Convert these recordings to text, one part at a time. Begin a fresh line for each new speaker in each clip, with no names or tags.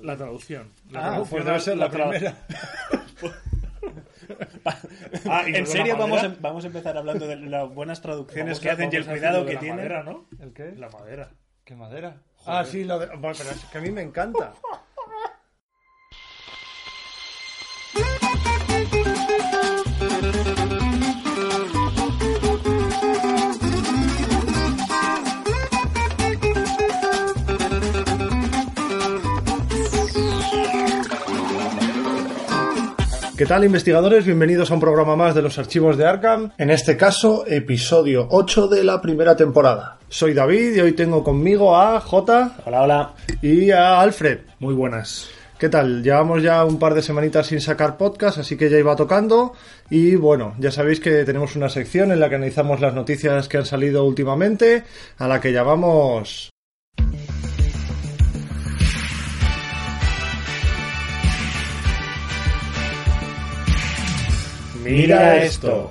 ¿Qué es lo que han hecho
La traducción. La
Ah,
traducción
pues debe ser la
tra-
primera.
Ah, de
¿En
la
serio vamos a,
madera?
vamos a empezar hablando de las buenas traducciones
Vamos
que
a-
hacen y el cuidado que
de la
tienen?
madera, ¿no?
¿El qué?
La madera.
¿Qué madera? Ah, sí, lo de... Bueno, pero es que a mí me encanta. ¿Qué tal investigadores? Bienvenidos a un programa más de los archivos de Arkham, en este caso episodio 8 de la primera temporada. Soy David y hoy tengo conmigo a J
Hola, hola.
y a Alfred.
Muy buenas.
¿Qué tal? Llevamos ya un par de semanitas sin sacar podcast, así que ya iba tocando. Y bueno, ya sabéis que tenemos una sección en la que analizamos las noticias que han salido últimamente, a la que llamamos...
Mira esto.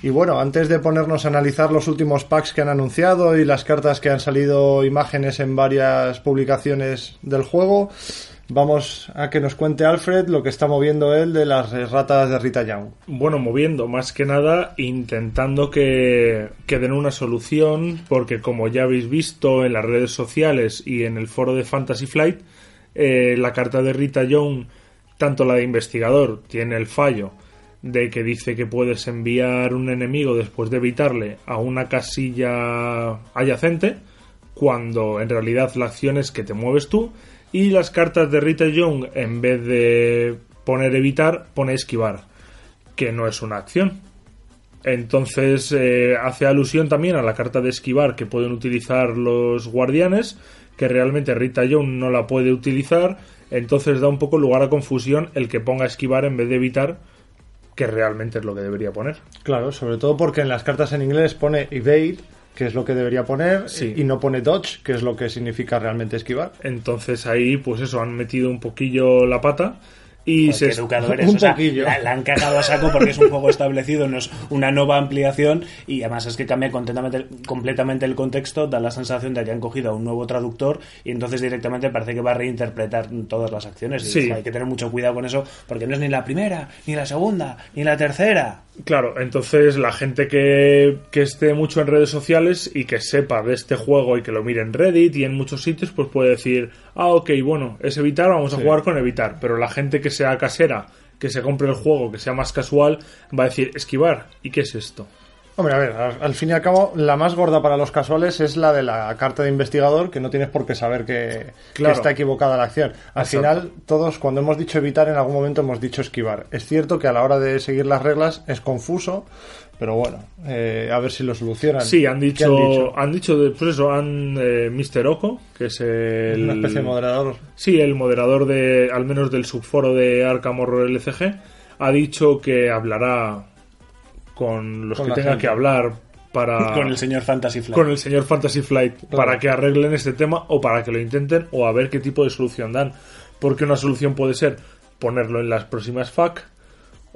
Y bueno, antes de ponernos a analizar los últimos packs que han anunciado y las cartas que han salido imágenes en varias publicaciones del juego, vamos a que nos cuente Alfred lo que está moviendo él de las ratas de Rita Young.
Bueno, moviendo más que nada, intentando que, que den una solución, porque como ya habéis visto en las redes sociales y en el foro de Fantasy Flight, eh, la carta de Rita Young, tanto la de investigador, tiene el fallo de que dice que puedes enviar un enemigo después de evitarle a una casilla adyacente, cuando en realidad la acción es que te mueves tú, y las cartas de Rita Young, en vez de poner evitar, pone esquivar, que no es una acción. Entonces eh, hace alusión también a la carta de esquivar que pueden utilizar los guardianes, que realmente Rita Young no la puede utilizar, entonces da un poco lugar a confusión el que ponga esquivar en vez de evitar, que realmente es lo que debería poner.
Claro, sobre todo porque en las cartas en inglés pone evade, que es lo que debería poner,
Sí.
y no pone dodge, que es lo que significa realmente esquivar.
Entonces ahí, pues eso, han metido un poquillo la pata y se...
educado eres.
un
o sea,
poquillo.
La, la han cagado a saco porque es un juego establecido, no es una nueva ampliación y además es que cambia completamente, completamente el contexto, da la sensación de que han cogido a un nuevo traductor y entonces directamente parece que va a reinterpretar todas las acciones. Y
Sí.
hay que tener mucho cuidado con eso porque no es ni la primera, ni la segunda, ni la tercera.
Claro, entonces la gente que, que esté mucho en redes sociales y que sepa de este juego y que lo mire en Reddit y en muchos sitios, pues puede decir, ah, ok, bueno, es evitar, vamos a jugar con evitar. Pero la gente que sea casera, que se compre el juego, que sea más casual, va a decir, esquivar, ¿y qué es esto?
Hombre, a ver, al, fin y al cabo, la más gorda para los casuales es la de la carta de investigador, que no tienes por qué saber que, está equivocada la acción. Al
Exacto.
final, todos, cuando hemos dicho evitar, en algún momento hemos dicho esquivar. Es cierto que a la hora de seguir las reglas es confuso, pero bueno, eh, a ver si lo solucionan.
Sí, han
¿Qué
dicho, han dicho, de- pues eso, han, eh, Mr. Oko, que es el...
Una especie de moderador.
Sí, el moderador de, al menos del subforo de Arkham Horror LCG, ha dicho que hablará con los
Con
que tenga
gente.
que hablar para
Con el señor Fantasy Flight.
con el señor Fantasy Flight para que arreglen este tema o para que lo intenten o a ver qué tipo de solución dan. Porque una solución puede ser ponerlo en las próximas FAQ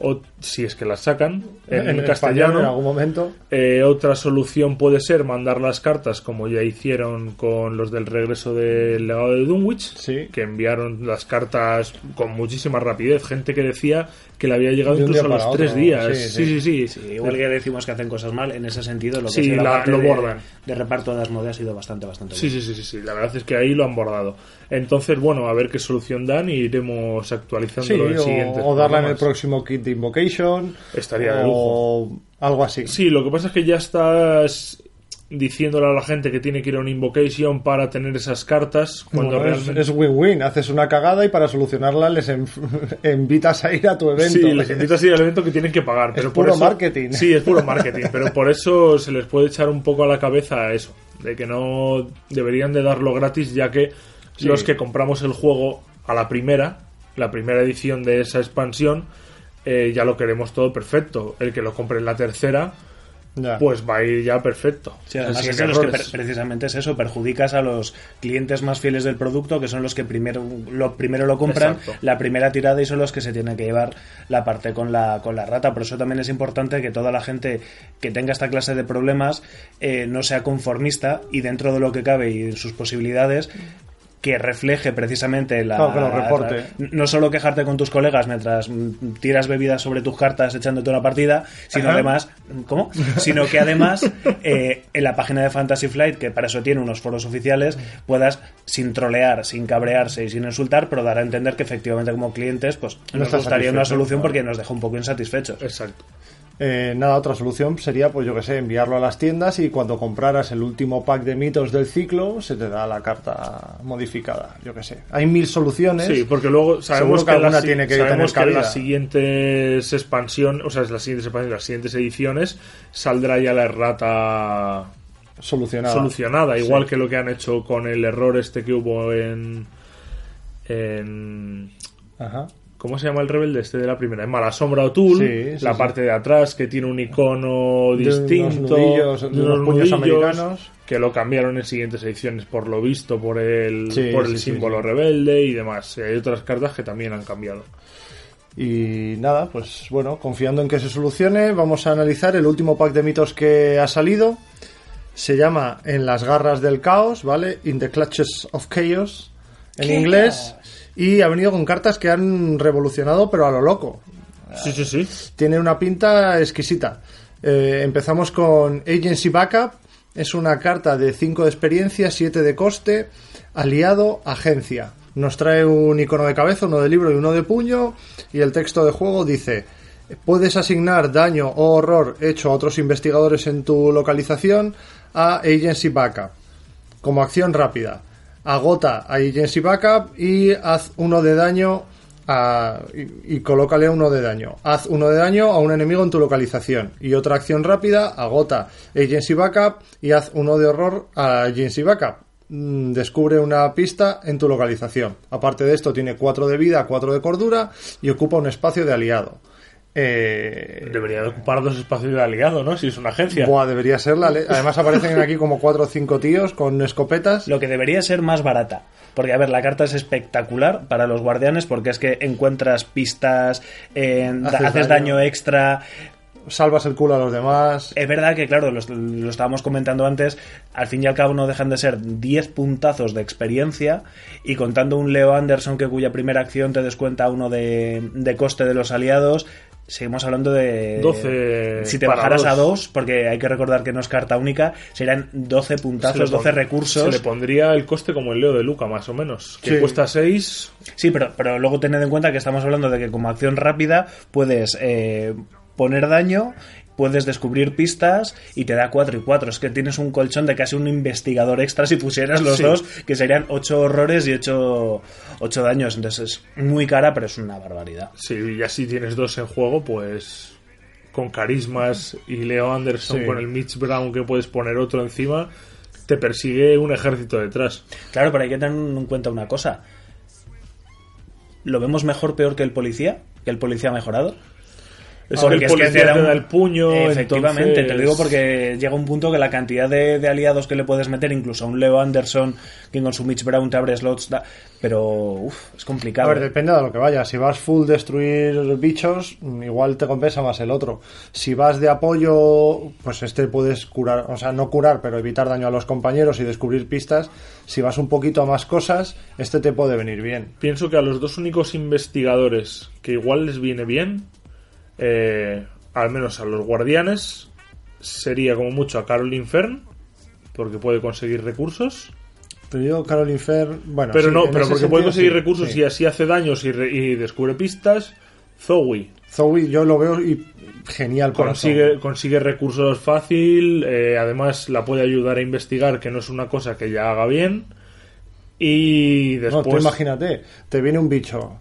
o si es que las sacan en, castellano.
en algún momento.
Eh, otra solución puede ser mandar las cartas como ya hicieron con los del regreso del legado de Dunwich,
Sí.
que enviaron las cartas con muchísima rapidez. Gente que decía que le había llegado incluso a los tres días.
Sí,
Sí, sí, sí.
Sí, igual que decimos que hacen cosas mal, en ese sentido lo que
Sí,
es la
la-
parte
lo bordan.
De, reparto de las monedas ha sido bastante, bastante
Sí,
bien.
sí, sí, sí, sí, la verdad es que ahí lo han bordado. Entonces, bueno, a ver qué solución dan y iremos
Sí,
actualizándolo en
o, o darla en el próximo kit de Invocation.
Estaría de
o algo así.
Sí, lo que pasa es que ya estás diciéndole a la gente que tiene que ir a un invocation para tener esas cartas cuando
Bueno, es-
realmente
es win-win. Haces una cagada y para solucionarla les en- invitas a ir a tu evento.
Sí, les invitas a ir al evento que tienen que pagar. Pero por
puro
eso-
marketing.
Sí, es puro marketing. pero por eso se les puede echar un poco a la cabeza eso. De que no deberían de darlo gratis, ya que
Sí.
los que compramos el juego a la primera, la primera edición de esa expansión, eh, ya lo queremos todo perfecto. El que lo compre en la tercera,
Ya.
pues va a ir ya perfecto.
Sí, además es los que precisamente es eso, perjudicas a los clientes más fieles del producto, que son los que primero lo, primero lo compran,
Exacto.
la primera tirada y son los que se tienen que llevar la parte con la, con la rata. Por eso también es importante que toda la gente que tenga esta clase de problemas eh, no sea conformista y dentro de lo que cabe y en sus posibilidades que refleje precisamente la,
Claro, que lo reporte.
no solo quejarte con tus colegas mientras mm, tiras bebidas sobre tus cartas echándote una partida, sino
Ajá.
además, ¿cómo? Sino que además eh, en la página de Fantasy Flight, que para eso tiene unos foros oficiales, puedas sin trolear, sin cabrearse y sin insultar, pero dar a entender que efectivamente como clientes, pues
No
nos gustaría una solución
claro.
porque nos deja un poco insatisfechos.
Exacto.
Eh, nada, otra solución sería, pues yo que sé, enviarlo a las tiendas y cuando compraras el último pack de mitos del ciclo, se te da la carta modificada. Yo que sé. Hay mil soluciones.
Sí, porque luego sabemos
que
que,
alguna tiene que
sabemos
tener
que en las siguientes expansiones, o sea, las siguientes expansiones, las siguientes ediciones, saldrá ya la errata
Solucionada.
solucionada, igual
Sí.
que lo que han hecho con el error este que hubo en en
Ajá.
¿Cómo se llama el rebelde este de la primera? En Mala Sombra O'Toole,
Sí, sí,
la
sí.
parte de atrás que tiene un icono
De unos
distinto,
nudillos, de unos puños
nudillos,
americanos.
que lo cambiaron en siguientes ediciones por lo visto, por el,
Sí,
por
sí,
el
sí,
símbolo
sí.
rebelde y demás. Hay otras cartas que también han cambiado.
Y nada, pues bueno, confiando en que se solucione, vamos a analizar el último pack de mitos que ha salido. Se llama En las garras del caos, ¿vale? In the clutches of chaos, en inglés. Y ha venido con cartas que han revolucionado, pero a lo loco.
Sí, sí, sí.
Tiene una pinta exquisita. Eh, empezamos con Agency Backup. Es una carta de 5 de experiencia, 7 de coste, aliado, agencia. Nos trae un icono de cabeza, uno de libro y uno de puño. Y el texto de juego dice: Puedes asignar daño o horror hecho a otros investigadores en tu localización a Agency Backup. Como acción rápida, agota a Agency Backup y haz uno de daño a- y, y colócale uno de daño. Haz uno de daño a un enemigo en tu localización. Y otra acción rápida, agota Agency Backup y haz uno de horror a Agency Backup. Mm, Descubre una pista en tu localización. Aparte de esto, tiene 4 de vida, 4 de cordura y ocupa un espacio de aliado. Eh,
Debería de ocupar dos espacios de aliado, ¿no? Si es una agencia.
Buah, debería ser la le- Además aparecen aquí como cuatro o cinco tíos con escopetas.
Lo que debería ser más barata. Porque, a ver, la carta es espectacular para los guardianes porque es que encuentras pistas, eh, da-
Haces
haces,
daño.
daño. extra.
Salvas el culo a los demás.
Es verdad que, claro, lo, lo estábamos comentando antes, al fin y al cabo no dejan de ser 10 puntazos de experiencia y contando un Leo Anderson que cuya primera acción te descuenta uno de, de coste de los aliados, seguimos hablando de...
12
Si te bajaras a
dos.
2, porque hay que recordar que no es carta única, serían 12
Se le
puntazos,
pon-
12 recursos.
Se le pondría el coste como el Leo de Luca, más o menos. Que
Sí.
cuesta 6.
Sí, pero, pero luego tened en cuenta que estamos hablando de que como acción rápida puedes eh, poner daño, puedes descubrir pistas y te da 4 y 4. Es que tienes un colchón de casi un investigador extra si pusieras los
Sí.
dos, que serían 8 horrores y 8, ocho daños. Entonces es muy cara, pero es una barbaridad.
Si y así tienes dos en juego, pues con carismas y Leo Anderson
Sí.
con el Mitch Brown que puedes poner otro encima, te persigue un ejército detrás.
Claro, pero hay que tener en cuenta una cosa. ¿Lo vemos mejor peor que el policía? ¿Que el policía ha mejorado?
Es
Porque
que el
es que te
te
da un-
el puño.
Efectivamente,
entonces-
te lo digo porque llega un punto que la cantidad de, de aliados que le puedes meter, incluso a un Leo Anderson, que con su Mitch Brown te abre slots, da- pero uf, es
A
complicado.
ver,
¿eh?
depende de lo que vayas. Si vas full destruir bichos, mm, igual te compensa más el otro. Si vas de apoyo, pues este puedes curar, o sea, no curar, pero evitar daño a los compañeros y descubrir pistas. Si vas un poquito a más cosas, este te puede venir bien.
Pienso que a los dos únicos investigadores que igual les viene bien, eh, al menos a los guardianes, sería como mucho a Caroline Fern, porque puede conseguir recursos.
Pero yo, Caroline bueno.
Pero
sí,
no, pero porque
sentido,
puede conseguir
sí,
recursos
sí.
y así hace daños y, re- y descubre pistas. Zoe.
Zoe yo lo veo y genial
consigue, consigue recursos fácil, eh, además la puede ayudar a investigar, que no es una cosa que ya haga bien. Y
No,
después...
tú imagínate, te viene un bicho,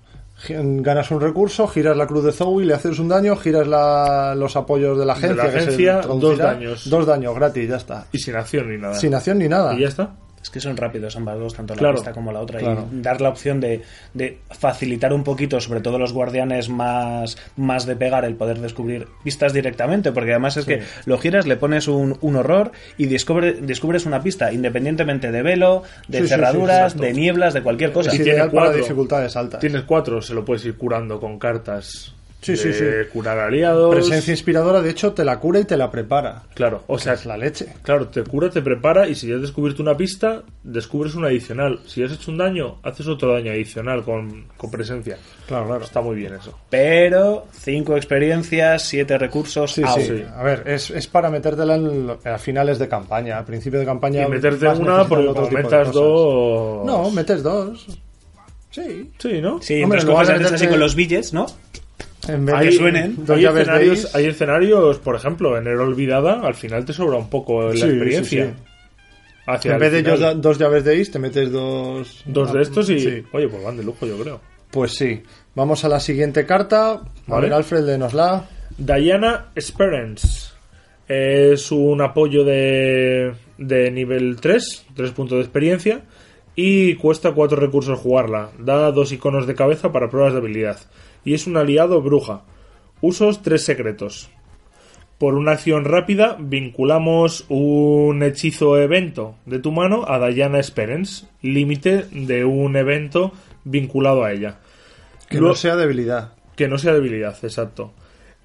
ganas un recurso, giras la cruz de Zoe, le haces un daño, giras la- los apoyos de la
De
agencia,
la
que se
agencia, dos daños.
Dos daños gratis, ya está.
Y sin acción ni nada.
Sin acción ni nada.
Y ya está.
Es que son rápidos ambas dos, tanto la
Claro,
pista como la otra.
claro.
Y dar la opción de, de facilitar un poquito, sobre todo los guardianes más, más de pegar, el poder descubrir pistas directamente. Porque además es que lo giras, le pones un, un horror y descubre, descubres una pista, independientemente de velo, de
Sí, sí, sí,
cerraduras, de nieblas, de cualquier cosa.
Es
Y tiene cuatro.
dificultades altas.
Tienes cuatro, se lo puedes ir curando con cartas.
Sí,
de
sí, sí.
curar aliados.
Presencia inspiradora, de hecho, te la cura y te la prepara.
Claro, o sea,
Es la leche.
claro, te cura, te prepara y si ya has descubierto una pista, descubres una adicional. Si has hecho un daño, haces otro daño adicional con, con presencia.
Claro, claro.
Está muy bien eso.
Pero cinco experiencias, siete recursos.
Sí, sí.
sí.
A ver, es, es para metértela en lo- a finales de campaña. A principio de campaña.
Y meterte
vas
una porque
otro de
metas
cosas.
dos...
No, metes dos. Sí.
Sí, ¿no?
Sí,
Hombre,
pues
lugar
coges
de
haces así con los billetes, ¿no?
En vez
Hay,
de
suenen.
hay
de
escenarios, hay escenarios, por ejemplo, en Era Olvidada, al final te sobra un poco la
Sí,
experiencia.
sí.
Hacia
En vez de
final.
da- dos llaves de is, te metes dos.
Dos de estos y... Oye, pues van de lujo, yo creo.
Pues sí. Vamos a la siguiente carta. A
Vale.
ver, Alfred, lenosla.
Diana Esperance. Es un apoyo de, de nivel 3, 3 puntos de experiencia. Y cuesta 4 recursos jugarla. Da dos iconos de cabeza para pruebas de habilidad. Y es un aliado bruja. Usos 3 secretos. Por una acción rápida, vinculamos un hechizo evento de tu mano a Diana Esperance, límite de un evento vinculado a ella.
Que
Luego-
no sea debilidad.
que no sea debilidad, exacto.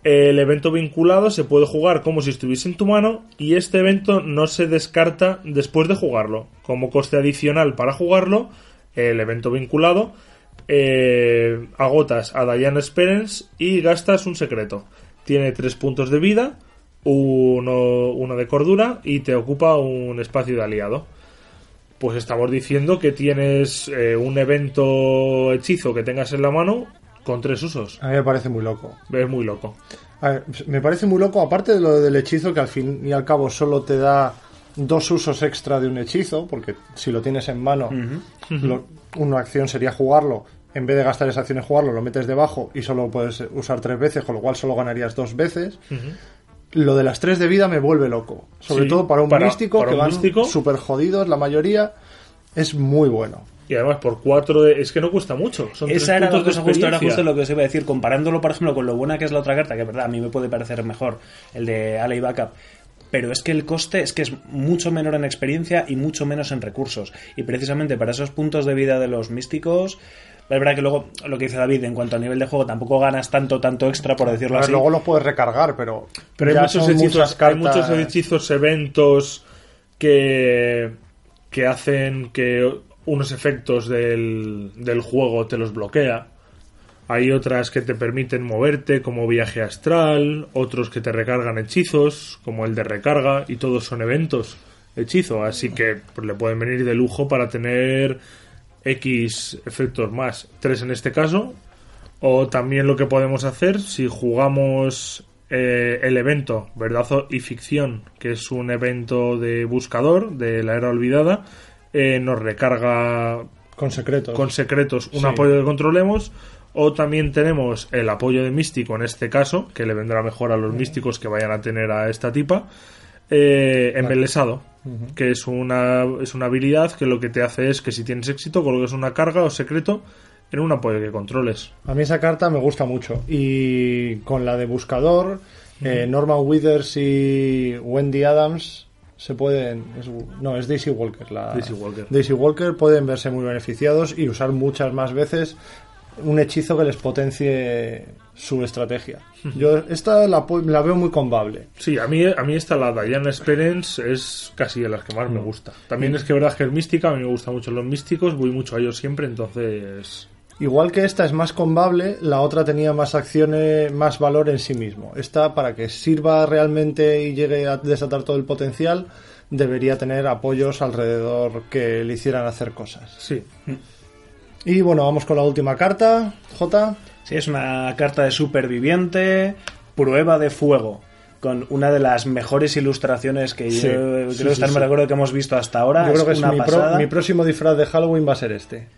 El evento vinculado se puede jugar como si estuviese en tu mano y este evento no se descarta después de jugarlo. Como coste adicional para jugarlo, el evento vinculado, eh, agotas a Diana Esperance y gastas un secreto. Tiene tres puntos de vida, uno, uno de cordura y te ocupa un espacio de aliado. Pues estamos diciendo que tienes eh, un evento hechizo que tengas en la mano con tres usos.
A mí me parece muy loco.
Es muy loco.
A ver, me parece muy loco, aparte de lo del hechizo, que al fin y al cabo solo te da dos usos extra de un hechizo, porque si lo tienes en mano, lo- una acción sería jugarlo. En vez de gastar esa acción en jugarlo, lo metes debajo y solo puedes usar tres veces, con lo cual solo ganarías dos veces. Lo de las tres de vida me vuelve loco. Sobre
Sí,
todo para un
para-
místico
para
que
un
van
místico.
súper jodidos, la mayoría. Es muy bueno.
Y además por cuatro de... Es que no cuesta mucho. Son
Esa era la cosa justo, era justo lo que os iba a decir. Comparándolo, por ejemplo, con lo buena que es la otra carta, que es verdad, a mí me puede parecer mejor el de Alley Backup. Pero es que el coste es que es mucho menor en experiencia y mucho menos en recursos. Y precisamente para esos puntos de vida de los místicos, es verdad que luego, lo que dice David, en cuanto a nivel de juego, tampoco ganas tanto, tanto extra, por decirlo
A ver,
así.
luego los puedes recargar, pero.
Pero hay muchos, hechizos, hay muchos hechizos, eventos que, que hacen que unos efectos del, del juego te los bloquea. Hay otras que te permiten moverte, como viaje astral, otros que te recargan hechizos, como el de recarga, y todos son eventos hechizo, así que pues, le pueden venir de lujo para tener X efectos más, tres en este caso, o también lo que podemos hacer si jugamos eh, el evento Verdad y Ficción, que es un evento de buscador de la era olvidada, eh, nos recarga
Con secretos.
con secretos un
Sí.
apoyo que controlemos. O también tenemos el apoyo de místico en este caso, que le vendrá mejor a los místicos que vayan a tener a esta tipa. Eh, embelesado, que es una, es una habilidad que lo que te hace es que si tienes éxito coloques una carga o secreto en un apoyo que controles.
A mí esa carta me gusta mucho. Y con la de buscador, eh, Norman Withers y Wendy Adams se pueden. es- no, es Daisy Walker. La,
Daisy Walker.
Daisy Walker pueden verse muy beneficiados y usar muchas más veces un hechizo que les potencie su estrategia. Yo esta la, la veo muy combable.
Sí, a mí, a mí esta, la Diana Experience, es casi de las que más me gusta. También es que verdad que es mística, a mí me gustan mucho los místicos, voy mucho a ellos siempre, entonces...
Igual que esta es más combable, la otra tenía más acciones, más valor en sí mismo. Esta, para que sirva realmente y llegue a desatar todo el potencial, debería tener apoyos alrededor que le hicieran hacer cosas.
Sí.
Y bueno, vamos con la última carta, J.
Sí, es una carta de superviviente, prueba de fuego, con una de las mejores ilustraciones que
Sí,
yo creo
sí,
estar
sí.
me recuerdo que hemos visto hasta ahora.
Yo creo que es
una
mi, pro- mi próximo disfraz de Halloween va a ser este.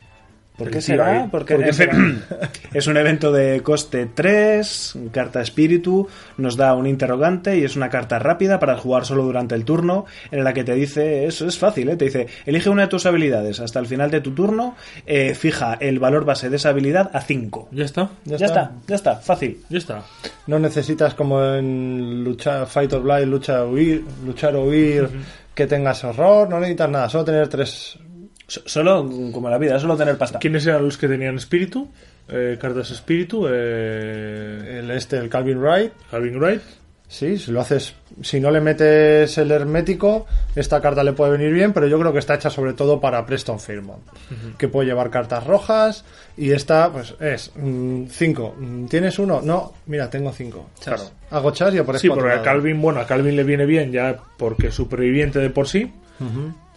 ¿Por qué será? Porque
¿Por qué
es,
será?
es un evento de coste 3, carta espíritu, nos da un interrogante y es una carta rápida para jugar solo durante el turno, en la que te dice, eso es fácil, ¿eh? te dice, elige una de tus habilidades hasta el final de tu turno, eh, fija el valor base de esa habilidad a 5.
Ya está.
Ya, está. ya está, fácil.
Ya está.
No necesitas como en lucha, Fight or Flight, lucha o huir, luchar o huir, que tengas horror, no necesitas nada, solo tener tres.
So- Solo, como la vida, solo tener pasta.
¿Quiénes eran los que tenían espíritu? Eh, cartas espíritu. Eh,
El este, el Calvin Wright.
Calvin Wright.
Sí, si lo haces, si no le metes el hermético, esta carta le puede venir bien, pero yo creo que está hecha sobre todo para Preston Fairmont, que puede llevar cartas rojas y esta, pues es 5. ¿Tienes uno? No, mira, tengo cinco.
Claro.
Hago chas y aparezco
Sí, porque a. Calvin, bueno, a Calvin le viene bien ya porque es superviviente de por sí.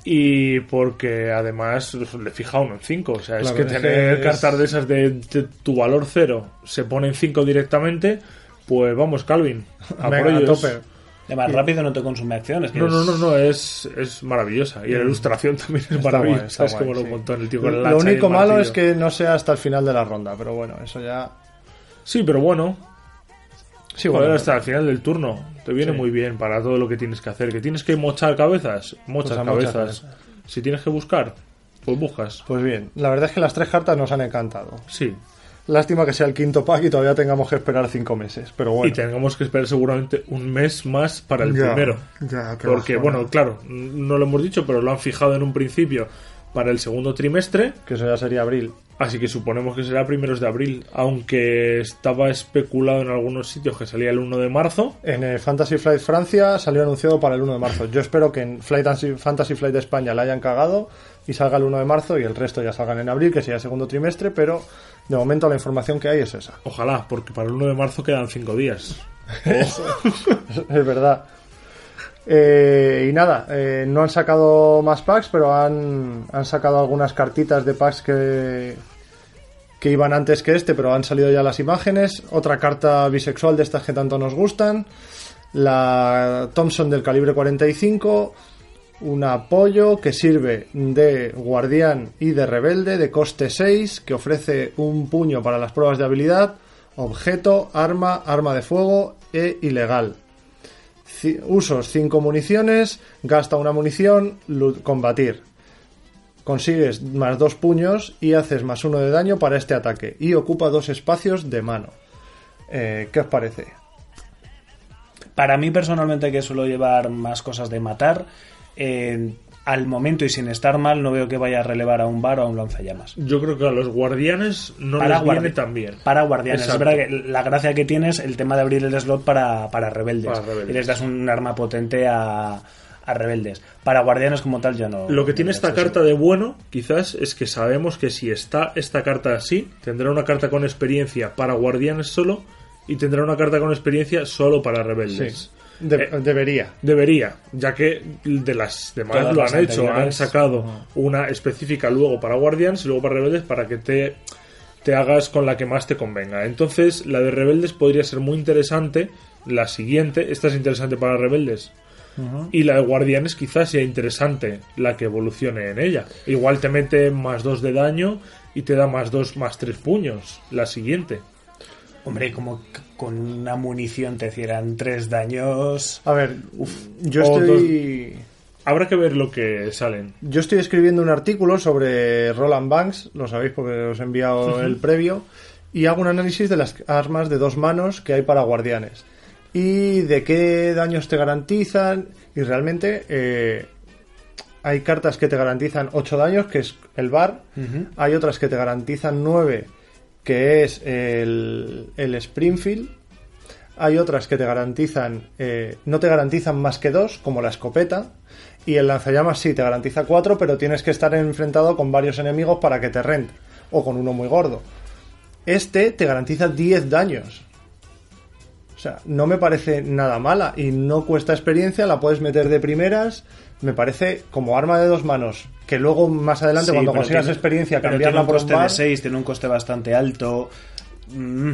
Y porque además le fija uno en 5. O sea, es que tener
es-
cartas de esas de, de tu valor cero se pone en 5 directamente. Pues vamos, Calvin. A
Venga,
por
a
ellos.
tope.
Además, rápido no te consume acciones.
No,
es-
no, no, no, es, es maravillosa. Y la ilustración también es
Mm. Está
maravillosa.
guay, está
es como
guay,
lo
sí.
montó en el tío con el
Lo
hacha y el
único malo es que no sea hasta el final de la ronda, pero bueno, eso ya.
Sí, pero bueno,
Sí,
Joder,
bueno,
hasta el final del turno. Te viene
Sí.
muy bien para todo lo que tienes que hacer. ¿Que tienes que mochar cabezas? Mochas
Pues
cabezas. Si tienes que buscar, pues buscas.
Pues bien, la verdad es que las tres cartas nos han encantado.
Sí.
Lástima que sea el quinto pack y todavía tengamos que esperar cinco meses, pero bueno.
Y tengamos que esperar seguramente un mes más para el
Ya,
primero.
ya,
Porque, bueno, claro, no lo hemos dicho, pero lo han fijado en un principio para el segundo trimestre.
Que eso ya sería abril.
Así que suponemos que será primeros de abril. Aunque estaba especulado en algunos sitios que salía el 1 de marzo.
En eh, Fantasy Flight Francia salió anunciado para el 1 de marzo. Yo espero que en Flight Fantasy- Fantasy Flight España la hayan cagado y salga el 1 de marzo y el resto ya salgan en abril, que sería el segundo trimestre, pero de momento la información que hay es esa.
Ojalá, porque para el 1 de marzo quedan 5 días.
es verdad. Eh, y nada, eh, no han sacado más packs, pero han, sacado algunas cartitas de packs que, que iban antes que este, pero han salido ya las imágenes. Otra carta bisexual de estas que tanto nos gustan. La Thompson del calibre 45. Un apoyo que sirve de guardián y de rebelde de coste 6, que ofrece un puño para las pruebas de habilidad, objeto, arma, arma de fuego e ilegal. Usos 5 municiones, gasta una munición, combatir. Consigues más dos puños y haces más uno de daño para este ataque. Y ocupa dos espacios de mano. Eh, ¿Qué os parece?
Para mí, personalmente, que suelo llevar más cosas de matar, eh, al momento y sin estar mal, no veo que vaya a relevar a un bar o a un lanzallamas.
Yo creo que a los guardianes no
Para
les viene
guardi-
tan bien.
Para guardianes.
Exacto.
Es verdad que la gracia que tienes el tema de abrir el slot para, para rebeldes.
Para rebeldes.
Y les das un arma potente a, a rebeldes. Para guardianes como tal, ya no.
Lo que tiene
no
esta carta de bueno, quizás, es que sabemos que si está esta carta así, tendrá una carta con experiencia para guardianes solo y tendrá una carta con experiencia solo para rebeldes.
De-
Eh,
debería.
Debería, ya que de las demás
Todas
lo han hecho, han sacado una específica luego para Guardians y luego para Rebeldes para que te, te hagas con la que más te convenga. Entonces, la de Rebeldes podría ser muy interesante. La siguiente, esta es interesante para Rebeldes. Y la de Guardianes quizás sea interesante la que evolucione en ella. Igual te mete más dos de daño y te da más dos más tres puños. La siguiente.
Hombre, como con una munición te hicieran tres daños.
A ver, yo
O
estoy...
Habrá que ver lo que salen.
Yo estoy escribiendo un artículo sobre Roland Banks, lo sabéis porque os he enviado el previo, y hago un análisis de las armas de dos manos que hay para guardianes. Y de qué daños te garantizan. Y realmente eh, hay cartas que te garantizan 8 daños, que es el bar. Hay otras que te garantizan 9, que es el, el Springfield. Hay otras que te garantizan, eh, no te garantizan más que dos, como la escopeta. Y el lanzallamas sí te garantiza cuatro, pero tienes que estar enfrentado con varios enemigos para que te rente. O con uno muy gordo. Este te garantiza 10 daños. O sea, no me parece nada mala y no cuesta experiencia, la puedes meter de primeras. Me parece como arma de dos manos, que luego más adelante
Sí,
cuando
pero
consigas
tiene-
experiencia
pero
cambiarla
tiene un
por
coste
un bar,
de 6, tiene un coste bastante alto. Mm,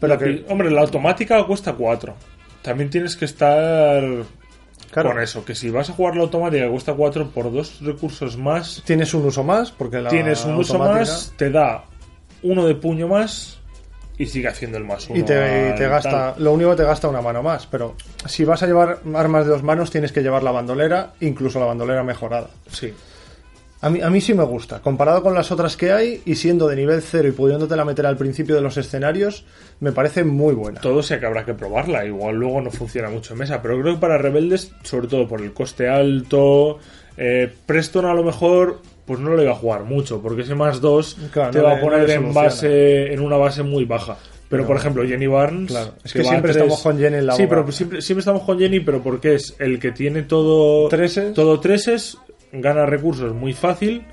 pero
La
que
pi- Hombre, la automática cuesta 4. También tienes que estar
Claro.
con eso, que si vas a jugar la automática que cuesta 4 por dos recursos más,
tienes un uso más porque la
tienes un uso más, te da uno de puño más y sigue haciendo el más uno.
y te, y te gasta
tal.
lo único que te gasta una mano más pero si vas a llevar armas de dos manos tienes que llevar la bandolera incluso la bandolera mejorada
Sí.
a mí, a mí sí me gusta comparado con las otras que hay y siendo de nivel cero y pudiéndotela meter al principio de los escenarios me parece muy buena
Todo sea que habrá que probarla. Igual luego no funciona mucho en mesa. Pero creo que para rebeldes, sobre todo por el coste alto, eh, Preston a lo mejor pues no le va a jugar mucho. Porque ese más 2
Claro,
te
no
va
le-
a poner
no
en, base, en una base muy baja. Pero, por ejemplo, Jenny Barnes.
Claro, es
que
siempre
tres-
estamos con Jenny en la
Sí,
boca.
pero siempre, siempre estamos con Jenny, pero porque es el que tiene todo.
Treses.
Todo treses, gana recursos muy fácil.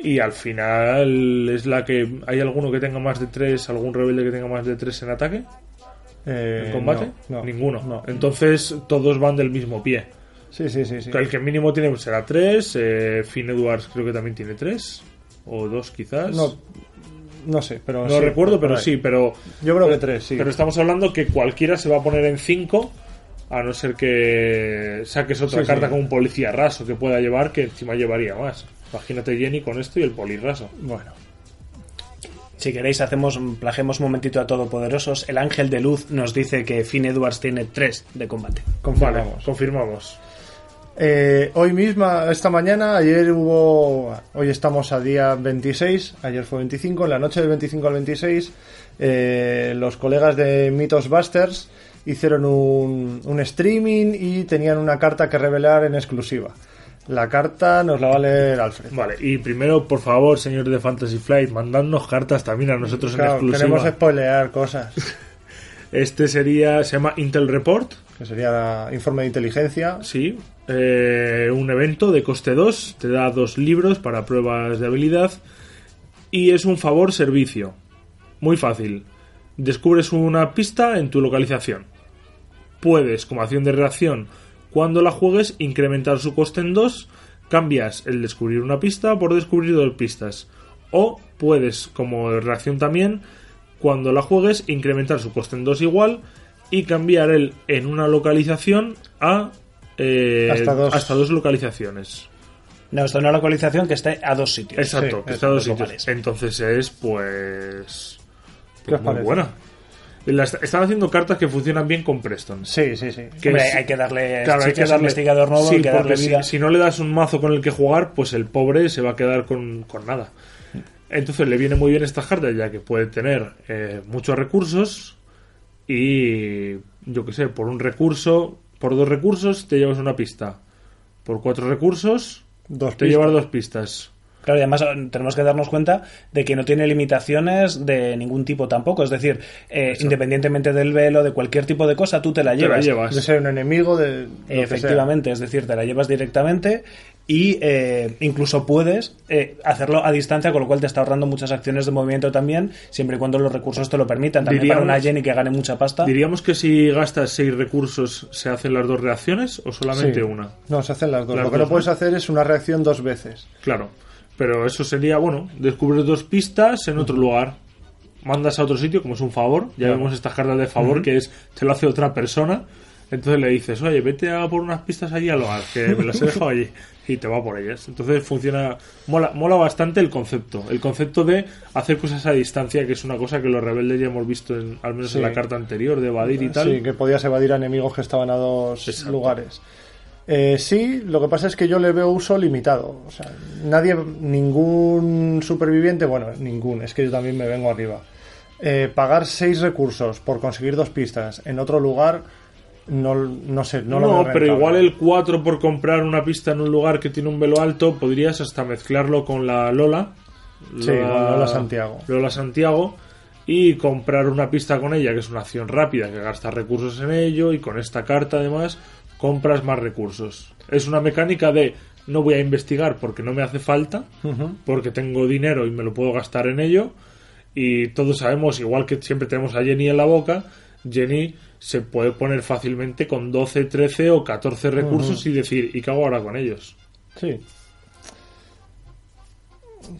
Y al final es la que. ¿Hay alguno que tenga más de 3? ¿Algún rebelde que tenga más de 3 en ataque?
Eh,
¿En combate?
no, no,
Ninguno.
no.
Entonces todos van del mismo pie.
Sí sí sí, sí.
El que mínimo tiene será 3. Eh, Finn Edwards creo que también tiene 3. O 2 quizás.
no no sé pero
No
sí,
recuerdo, pero sí. Pero,
yo creo que tres sí
pero estamos hablando que cualquiera se va a poner en 5. A no ser que saques otra
Sí,
carta
sí.
con un policía raso que pueda llevar, que encima llevaría más. Imagínate Jenny con esto y el polirraso.
bueno
Si queréis, hacemos, plagemos un momentito a Todopoderosos. El ángel de luz nos dice que Finn Edwards tiene 3 de combate.
Vale,
confirmamos
confirmamos.
Eh, hoy misma, esta mañana, ayer hubo. Hoy estamos a día 26, ayer fue 25. En la noche del 25 al 26, eh, los colegas de Mythos Busters hicieron un, un streaming y tenían una carta que revelar en exclusiva. La carta nos la va a leer Alfred.
Vale, y primero, por favor, señores de Fantasy Flight, mandadnos cartas también a nosotros en exclusiva.
queremos spoilear cosas.
Este sería, se llama Intel Report,
Que sería informe de inteligencia.
sí, eh, un evento de coste 2, te da dos libros para pruebas de habilidad y es un favor servicio. Muy fácil. Descubres una pista en tu localización. Puedes, como acción de reacción, cuando la juegues, incrementar su coste en 2, cambias el descubrir una pista por descubrir dos pistas. O puedes, como reacción también, cuando la juegues, incrementar su coste en 2 igual y cambiar el en una localización a eh,
Hasta dos.
hasta dos localizaciones.
No, esto es una localización que esté a dos sitios.
Exacto,
Sí,
que
es
está a dos sitios. Entonces es, pues.
¿Qué
pues
os
muy
parece?
buena. Están haciendo cartas que funcionan bien con Preston.
Sí, sí, sí.
Que
Hombre,
es-
hay que darle.
Claro, hay que darle
investigador nuevo,
Sí,
hay que darle
porque si-
vida.
Si, no le das un mazo con el que jugar, pues el pobre se va a quedar con, con nada. Entonces le viene muy bien estas cartas, ya que puede tener eh, muchos recursos y yo que sé, por un recurso, por dos recursos te llevas una pista. Por cuatro recursos
Dos
te
pistas.
llevas dos pistas.
Claro, y además eh, tenemos que darnos cuenta de que no tiene limitaciones de ningún tipo tampoco. Es decir, eh, independientemente del velo, de cualquier tipo de cosa, tú te la
Te la
llevas.
llevas.
De ser un enemigo de. lo que sea.
Efectivamente, es decir, te la llevas directamente y eh, incluso puedes eh, hacerlo a distancia, con lo cual te está ahorrando muchas acciones de movimiento también, siempre y cuando los recursos te lo permitan. También
Diríamos-
para una Jenny que gane mucha pasta.
Diríamos que si gastas seis recursos, ¿se hacen las dos reacciones o solamente
Sí.
una?
No, se hacen las dos.
Las
Lo que
dos,
no puedes
¿no?
hacer es una reacción dos veces.
Claro. Pero eso sería, bueno, descubres dos pistas en otro lugar. Mandas a otro sitio, como es un favor. Ya vemos estas cartas de favor que es, te lo hace otra persona. Entonces le dices, oye, vete a por unas pistas allí al lugar, que me las he dejado allí. Y te va por ellas. Entonces funciona, mola, mola bastante el concepto. El concepto de hacer cosas a distancia, que es una cosa que los rebeldes ya hemos visto, en, al menos
Sí.
en la carta anterior, de evadir y tal.
Sí, que podías evadir a enemigos que estaban a dos
Exacto.
lugares. Eh, sí, lo que pasa es que yo le veo uso limitado. O sea, nadie, ningún superviviente, bueno, ningún, es que yo también me vengo arriba. Eh, pagar seis recursos por conseguir dos pistas en otro lugar, no, no sé, no,
No,
lo veo
pero igual el 4 por comprar una pista en un lugar que tiene un velo alto, podrías hasta mezclarlo con la Lola.
Sí, con Lola Santiago.
Lola Santiago. Y comprar una pista con ella, que es una acción rápida, que gasta recursos en ello. Y con esta carta, además, compras más recursos. Es una mecánica de no voy a investigar porque no me hace falta, porque tengo dinero y me lo puedo gastar en ello. Y todos sabemos, igual que siempre tenemos a Jenny en la boca, Jenny se puede poner fácilmente con 12, 13 o 14 recursos y decir, ¿y qué hago ahora con ellos?
Sí.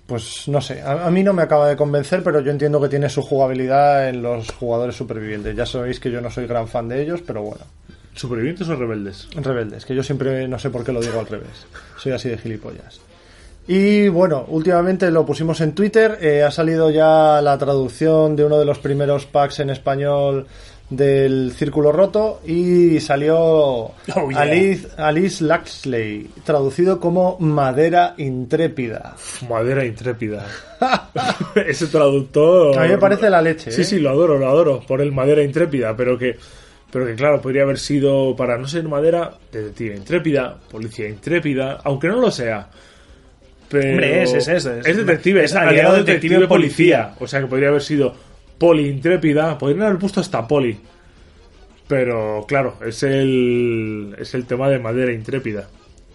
Pues no sé, a, a mí no me acaba de convencer, pero yo entiendo que tiene su jugabilidad en los jugadores supervivientes. Ya sabéis que yo no soy gran fan de ellos, pero bueno.
¿Supervivientes o rebeldes?
Rebeldes, que yo siempre no sé por qué lo digo al revés. Soy así de gilipollas. Y bueno, últimamente lo pusimos en Twitter, eh, ha salido ya la traducción de uno de los primeros packs en español del Círculo Roto y salió
Oh, yeah.
Alice, Alice Laxley, traducido como Madera Intrépida.
Madera intrépida. Ese traductor.
A mí me parece la leche.
Sí,
¿eh?
sí, lo adoro, lo adoro. Por el madera intrépida, pero que. Pero que claro, podría haber sido, para no ser madera, detective intrépida, policía intrépida, aunque no lo sea. Pero
Hombre, es- es- es- es-
detective, es,
es
aliado
aliado
detective,
detective
policía. O sea que podría haber sido poli intrépida, podrían haber puesto hasta poli. Pero claro, es el, es el tema de madera intrépida.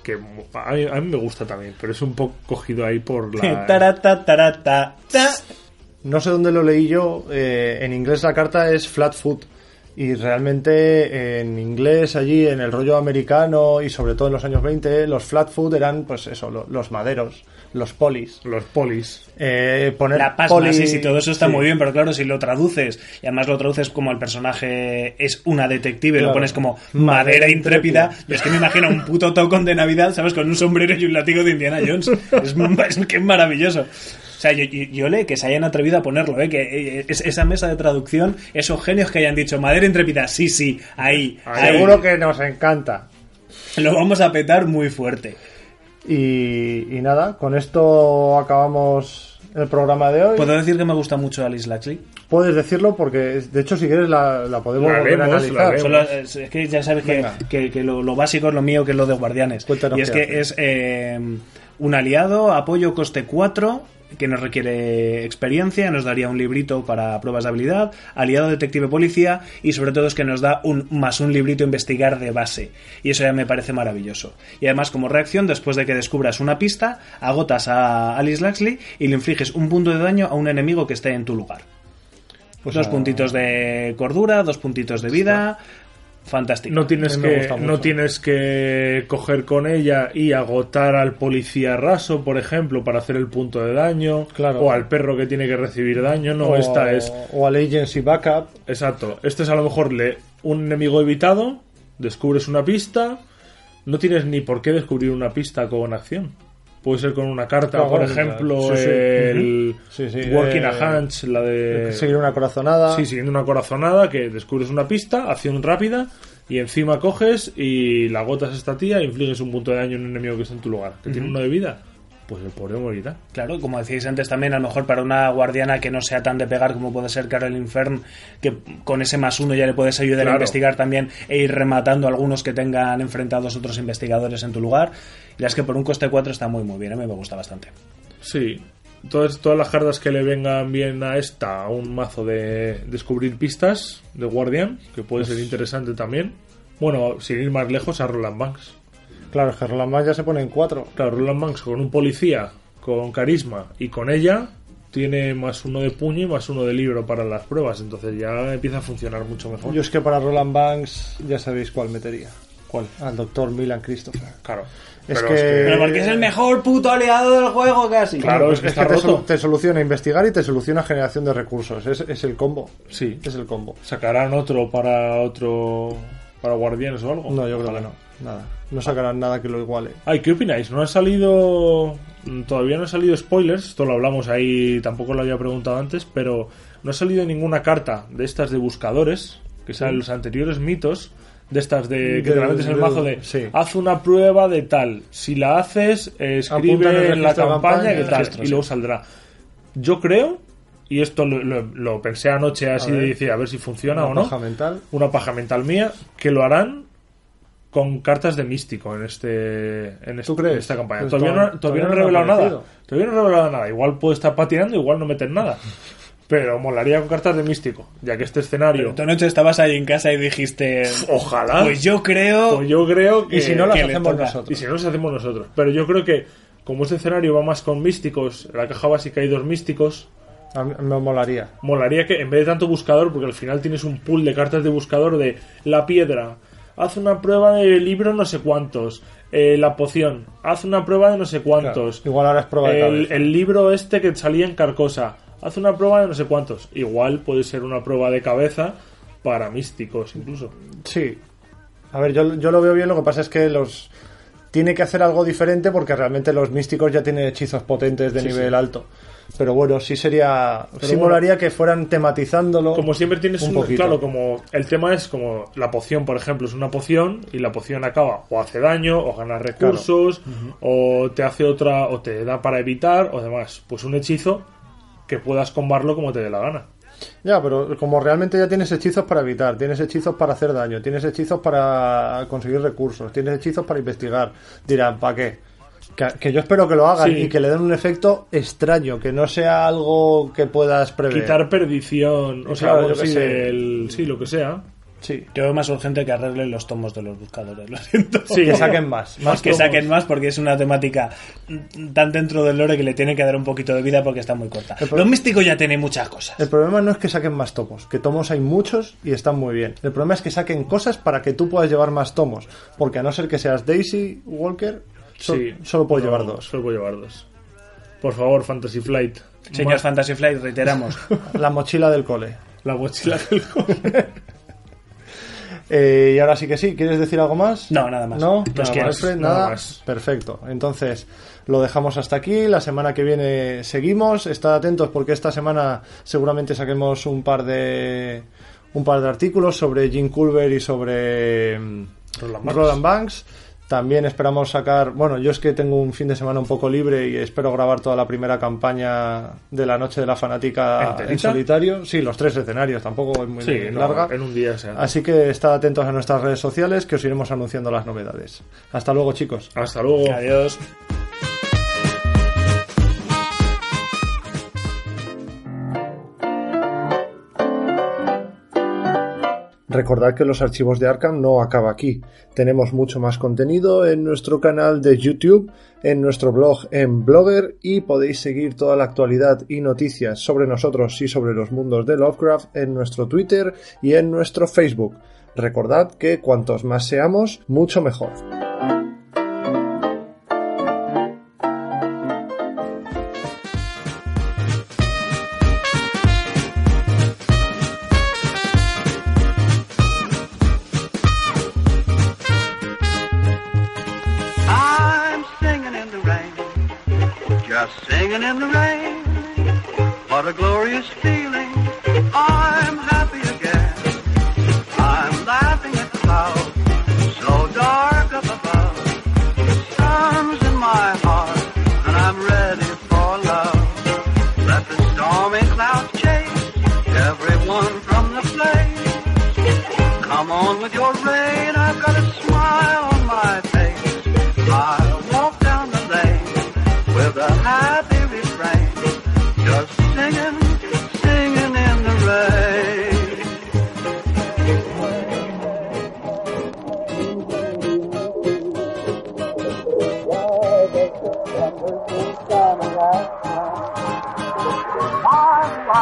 Que a mí, a mí me gusta también, pero es un poco cogido ahí por la.
Tarata, tarata, ta.
No sé dónde lo leí yo. eh, en inglés la carta es flat foot. Y realmente en inglés allí, en el rollo americano y sobre todo en los años 20, los flat foot eran pues eso, lo- los maderos, los polis.
Los polis.
Eh, poner
La pasma,
poli-
sí, sí, todo eso está
sí.
muy bien, pero claro, si lo traduces, y además lo traduces como el personaje es una detective,
Claro.
lo pones como
Madera
madera intrépida,
intrépida.
yo es que me imagino un puto tocón de Navidad, ¿sabes? Con un sombrero y un látigo de Indiana Jones. Es, es que es maravilloso. O sea, yo, yo, yo le que se hayan atrevido a ponerlo, ¿eh? que eh, es, esa mesa de traducción, esos genios que hayan dicho madera intrépida, sí, sí, ahí, ahí.
Seguro que nos encanta.
Lo vamos a petar muy fuerte.
Y, y nada, con esto acabamos el programa de hoy.
¿Puedo decir que me gusta mucho Alice Laxley?
Puedes decirlo porque, de hecho, si quieres la, la podemos
La
volver a analizar.
Solo, es es que ya sabes que, que- que lo, lo básico es lo mío, que es lo de Guardianes.
Cuéntanos
y es que
hace.
es eh, un aliado, apoyo coste 4, que nos requiere experiencia, nos daría un librito para pruebas de habilidad, aliado detective policía y sobre todo es que nos da un más un librito investigar de base. Y eso ya me parece maravilloso. Y además como reacción, después de que descubras una pista, agotas a Alice Laxley y le infliges un punto de daño a un enemigo que esté en tu lugar.
Pues
dos
a-
puntitos de cordura, dos puntitos de vida. Fantástico.
No tienes, que, no tienes que coger con ella y agotar al policía raso, por ejemplo, para hacer el punto de daño.
Claro.
O al perro que tiene que recibir daño. No,
o,
esta es.
o al agency backup.
Exacto. Este es a lo mejor le, un enemigo evitado. Descubres una pista. No tienes ni por qué descubrir una pista con acción. Puede ser con una carta,
Claro,
por ejemplo,
Sí, sí.
el
Sí, sí,
Working
eh,
a Hunch, la de
Seguir una corazonada.
Sí, siguiendo una corazonada que descubres una pista, acción rápida, y encima coges y la agotas a esta tía e infliges un punto de daño a un enemigo que está en tu lugar. Que tiene uno de vida, pues el pobre morirá.
Claro, como decíais antes también, a lo mejor para una guardiana que no sea tan de pegar como puede ser Carolyn Fern, que con ese más uno ya le puedes ayudar a investigar también e ir rematando a algunos que tengan enfrentados otros investigadores en tu lugar. Y la es que por un coste 4 está muy muy bien, a mí me gusta bastante.
Sí. Todas, todas las cartas que le vengan bien a esta, a un mazo de descubrir pistas de Guardian, que puede ser interesante también. Bueno, sin ir más lejos, a Roland Banks.
Claro, es que Roland Banks ya se pone en cuatro.
Claro, Roland Banks con un policía, con carisma y con ella tiene más uno de puño y más uno de libro para las pruebas. Entonces ya empieza a funcionar mucho mejor.
Yo es que para Roland Banks ya sabéis cuál metería.
¿Cuál?
Al doctor Milan Christopher.
Claro.
Es
Pero
que-
Pero porque es el mejor puto aliado del juego casi.
Claro, es que
es que
está
te, sol- te soluciona investigar y te soluciona generación de recursos. Es, es el combo.
Sí.
Es el combo.
¿Sacarán otro para otro. para guardianes o algo?
No, yo creo
Ojalá.
que no. Nada. No sacarán nada que lo iguale.
Ay, ¿qué opináis? No ha salido. Todavía no ha salido spoilers. Esto lo hablamos ahí, tampoco lo había preguntado antes. Pero no ha salido ninguna carta de estas de buscadores. Que sean los anteriores mitos. De estas de. que
De-
te la metes en el mazo de.
sí.
Haz una prueba de tal. Si la haces, eh,
en
escribe en la campaña
campaña,
que tal.
registro,
y
sí.
luego saldrá. Yo creo. Y esto lo, lo- lo pensé anoche así de decir a ver si funciona
Una
o no
paja mental.
una paja mental mía, que lo harán con cartas de místico en este en, este-
¿Tú crees?
en esta campaña.
Pues
todavía,
todavía-
no, todavía no revelado nada. Todavía no han revelado nada. Igual puede estar patinando, igual no meten nada. Pero molaría con cartas de místico, ya que este escenario.
Esta noche estabas ahí en casa y dijiste...
Ojalá.
Pues yo creo...
Pues yo creo que.
Y si no las hacemos nosotros.
Y si no, las hacemos nosotros. Pero yo creo que, como este escenario va más con místicos, en la caja básica hay dos místicos.
A mí me molaría.
Molaría que en vez de tanto buscador, porque al final tienes un pool de cartas de buscador de la piedra, haz una prueba de libro no sé cuántos, eh, la poción, haz una prueba de no sé cuántos,
Claro, igual ahora es prueba de
el, el libro este que salía en Carcosa, haz una prueba de no sé cuántos. Igual puede ser una prueba de cabeza para místicos incluso.
Sí. A ver, yo, yo lo veo bien, lo que pasa es que los... Tiene que hacer algo diferente porque realmente los místicos ya tienen hechizos potentes de
Sí,
nivel
sí.
alto. Pero bueno, sí sería... sí
bueno.
molaría que fueran tematizándolo.
Como siempre tienes
un
un,
poquito.
claro, como el tema es como la poción, por ejemplo, es una poción y la poción acaba o hace daño o gana recursos o te hace otra o te da para evitar o demás. Pues un hechizo que puedas combarlo como te dé la gana.
Ya, pero como realmente ya tienes hechizos para evitar, tienes hechizos para hacer daño, tienes hechizos para conseguir recursos, tienes hechizos para investigar, dirán, ¿para qué? Que, que yo espero que lo hagan
Sí.
y que le den un efecto extraño, que no sea algo que puedas prever.
Quitar perdición, o sea,
Claro,
bueno,
yo qué
sí,
sé.
del- sí, lo que sea.
Sí,
Yo veo más urgente que arreglen los tomos de los buscadores, lo siento.
Sí,
que saquen más. más
que
tomos.
saquen más porque es una temática tan dentro del lore que le tiene que dar un poquito de vida porque está muy corta. Lo místico ya tiene muchas cosas.
El problema no es que saquen más tomos, que tomos hay muchos y están muy bien. El problema es que saquen cosas para que tú puedas llevar más tomos, porque a no ser que seas Daisy Walker, so-
Sí.
solo puedes
No,
llevar dos.
Solo puedo llevar dos. Por favor, Fantasy Flight.
Señor Fantasy Flight, reiteramos.
La mochila del cole.
La mochila del
Eh, y ahora sí que sí, ¿quieres decir algo más?
No, nada más.
No,
Los
nada más, Fred,
Nada
nada.
más.
Perfecto. Entonces, lo dejamos hasta aquí. La semana que viene seguimos. Estad atentos porque esta semana seguramente saquemos un par de un par de artículos sobre Jim Culver y sobre mm,
Roland Banks.
Roland Banks. También esperamos sacar, bueno, yo es que tengo un fin de semana un poco libre y espero grabar toda la primera campaña de la noche de la fanática en solitario. Sí, los tres escenarios, tampoco es muy
Sí, no,
larga.
en un día.
Así que estad atentos a nuestras redes sociales que os iremos anunciando las novedades. Hasta luego, chicos.
Hasta luego.
Adiós.
Recordad que los archivos de Arkham no acaba aquí. Tenemos mucho más contenido en nuestro canal de YouTube, en nuestro blog en Blogger y podéis seguir toda la actualidad y noticias sobre nosotros y sobre los mundos de Lovecraft en nuestro Twitter y en nuestro Facebook. Recordad que cuantos más seamos, mucho mejor.
Singing in the rain.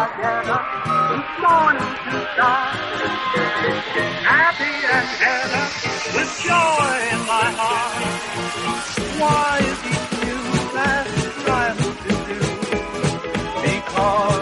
together this morning to God. Happy and together with joy in my heart. Why is it you that's driving to do? Because